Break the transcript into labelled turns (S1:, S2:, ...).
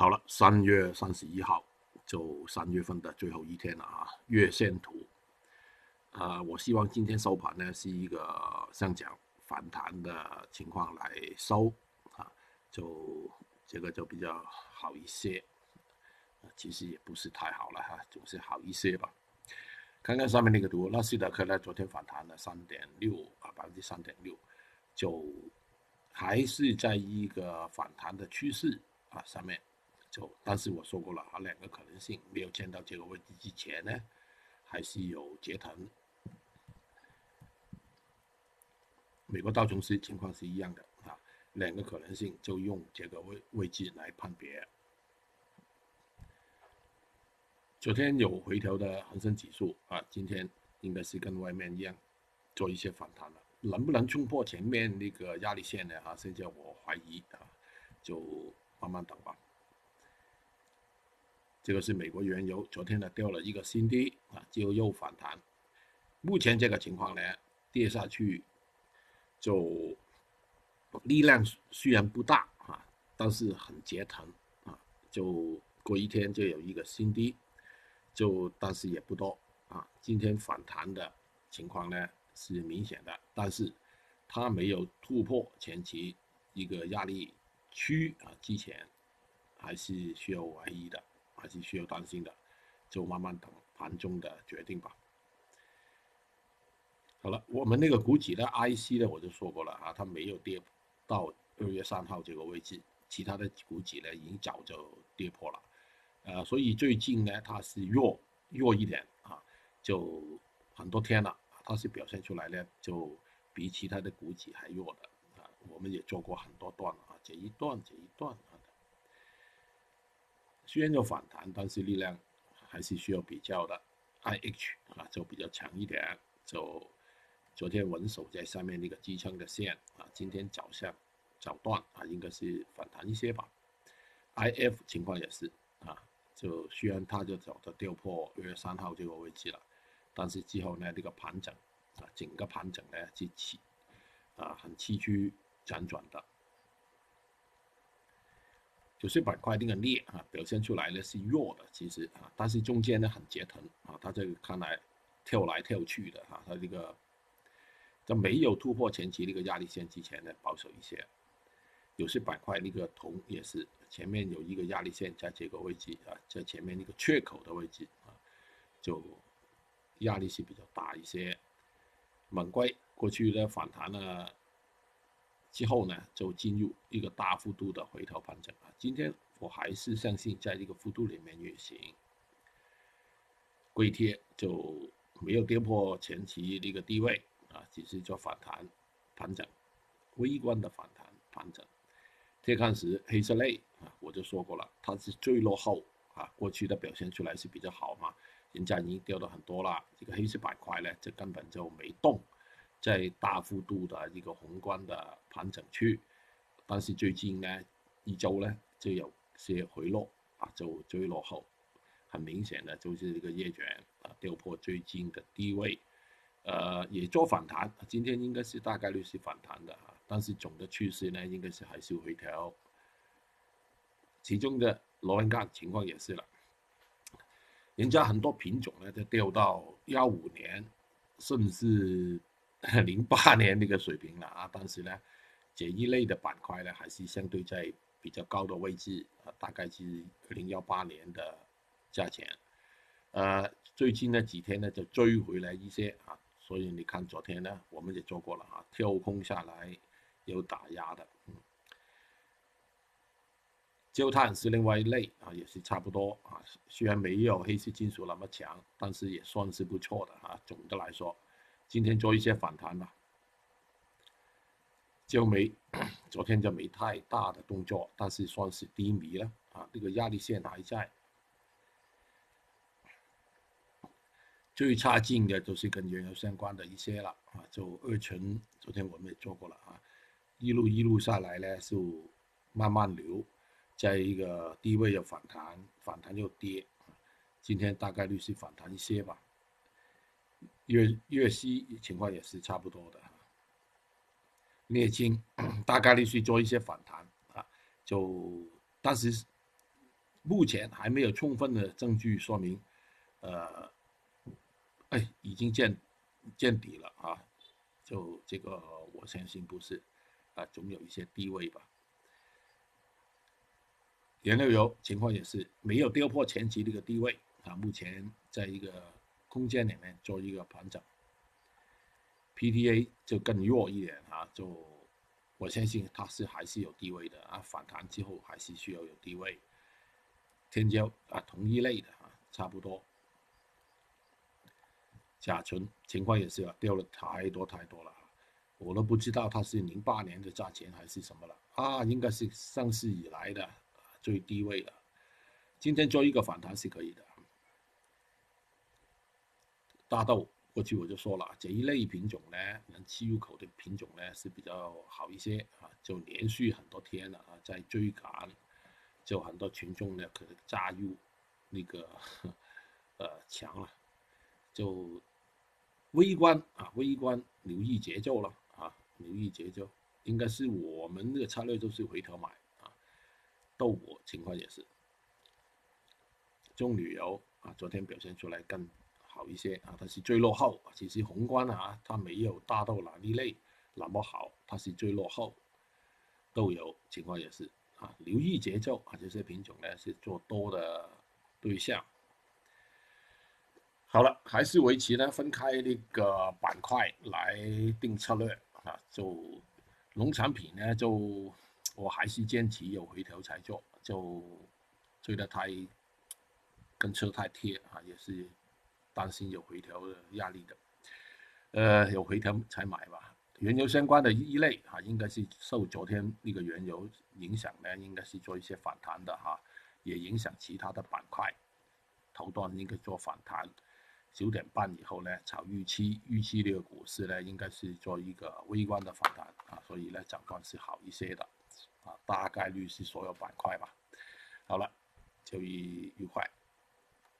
S1: 好了，三月三十一号，就三月份的最后一天了啊，月线图。呃，我希望今天收盘呢是一个上涨反弹的情况来收啊，就这个就比较好一些。其实也不是太好了哈，总是好一些吧。看看上面那个图，纳斯达克呢昨天反弹了三点六啊，百分之三点六，就还是在一个反弹的趋势啊上面。就但是我说过了啊，两个可能性，没有见到这个位置之前呢，还是有折腾。美国道琼斯情况是一样的啊，两个可能性就用这个位位置来判别。昨天有回调的恒生指数啊，今天应该是跟外面一样做一些反弹了，能不能冲破前面那个压力线呢？啊，现在我怀疑啊，就慢慢等吧。这个是美国原油，昨天呢掉了一个新低啊，就又反弹。目前这个情况呢，跌下去就力量虽然不大啊，但是很折腾啊，就过一天就有一个新低。就但是也不多啊，今天反弹的情况呢是明显的，但是它没有突破前期一个压力区啊，之前还是需要怀疑的，还是需要担心的，就慢慢等盘中的决定吧。好了，我们那个股指的 IC 呢，我就说过了啊，它没有跌到二月三号这个位置，其他的股指呢已经早就跌破了。呃，所以最近呢，它是弱弱一点啊，就很多天了，它是表现出来呢，就比其他的股指还弱的啊。我们也做过很多段啊，这一段这一段啊，虽然有反弹，但是力量还是需要比较的。IH 啊，就比较强一点，就昨天稳守在上面那个支撑的线啊，今天早上早段啊，应该是反弹一些吧。IF 情况也是啊。就虽然它就走的掉破二月三号这个位置了，但是之后呢，这个盘整啊，整个盘整呢是起啊很崎岖辗转的。有些板块那个裂啊表现出来呢是弱的，其实啊，但是中间呢很折腾啊，它这个看来跳来跳去的哈，它这个在没有突破前期那个压力线之前呢保守一些。有些板块那个铜也是。前面有一个压力线在这个位置啊，在前面那个缺口的位置啊，就压力是比较大一些。猛龟过去的反弹了之后呢，就进入一个大幅度的回调盘整啊。今天我还是相信在这个幅度里面运行。硅贴就没有跌破前期那个低位啊，只是做反弹盘整，微观的反弹盘整。铁矿石黑色类啊，我就说过了，它是最落后啊。过去的表现出来是比较好嘛，人家已经掉的很多了。这个黑色板块呢，这根本就没动，在大幅度的一个宏观的盘整区。但是最近呢，一周呢就有些回落啊，就最落后，很明显的就是这个叶卷啊掉破最近的低位，呃，也做反弹，今天应该是大概率是反弹的啊。但是总的趋势呢，应该是还是回调。其中的螺纹钢情况也是了，人家很多品种呢都掉到幺五年，甚至零八年那个水平了啊。但是呢，这一类的板块呢，还是相对在比较高的位置啊，大概是二零幺八年的价钱。呃，最近那几天呢，就追回来一些啊。所以你看昨天呢，我们也做过了啊，跳空下来。有打压的，嗯，焦炭是另外一类啊，也是差不多啊。虽然没有黑色金属那么强，但是也算是不错的啊。总的来说，今天做一些反弹吧。就没昨天就没太大的动作，但是算是低迷了啊。这个压力线还在，最差劲的都是跟原油相关的一些了啊。就二醇，昨天我们也做过了啊。一路一路下来呢，就慢慢流，在一个低位又反弹，反弹又跌，今天大概率是反弹一些吧。粤粤西情况也是差不多的，镍金 大概率去做一些反弹啊，就但是目前还没有充分的证据说明，呃，哎，已经见见底了啊，就这个我相信不是，啊，总有一些低位吧。原料油情况也是没有跌破前期这个低位啊，目前在一个空间里面做一个盘整。PTA 就更弱一点啊，就我相信它是还是有低位的啊，反弹之后还是需要有低位。天胶啊，同一类的啊，差不多。甲醇情况也是啊，掉了太多太多了，我都不知道它是零八年的价钱还是什么了啊，应该是上市以来的最低位了。今天做一个反弹是可以的。大豆。过去我就说了，这一类品种呢，能吃入口的品种呢是比较好一些啊，就连续很多天了啊，在追赶，就很多群众呢可能加入那个呃强了，就微观啊，微观留意节奏了啊，留意节奏，应该是我们的策略就是回头买啊，豆粕情况也是，中旅游啊，昨天表现出来更。好一些啊，它是最落后。其实宏观啊，它没有大豆哪一类那么好，它是最落后。豆油情况也是啊，留意节奏啊，这些品种呢是做多的对象。好了，还是维持呢分开那个板块来定策略啊。就农产品呢，就我还是坚持有回头才做，就追得太跟车太贴啊，也是。担心有回调的压力的，呃，有回调才买吧。原油相关的一类啊，应该是受昨天那个原油影响呢，应该是做一些反弹的哈，也影响其他的板块。头段应该做反弹，九点半以后呢，炒预期，预期这个股市呢，应该是做一个微观的反弹啊，所以呢，涨段是好一些的啊，大概率是所有板块吧。好了，交易愉快。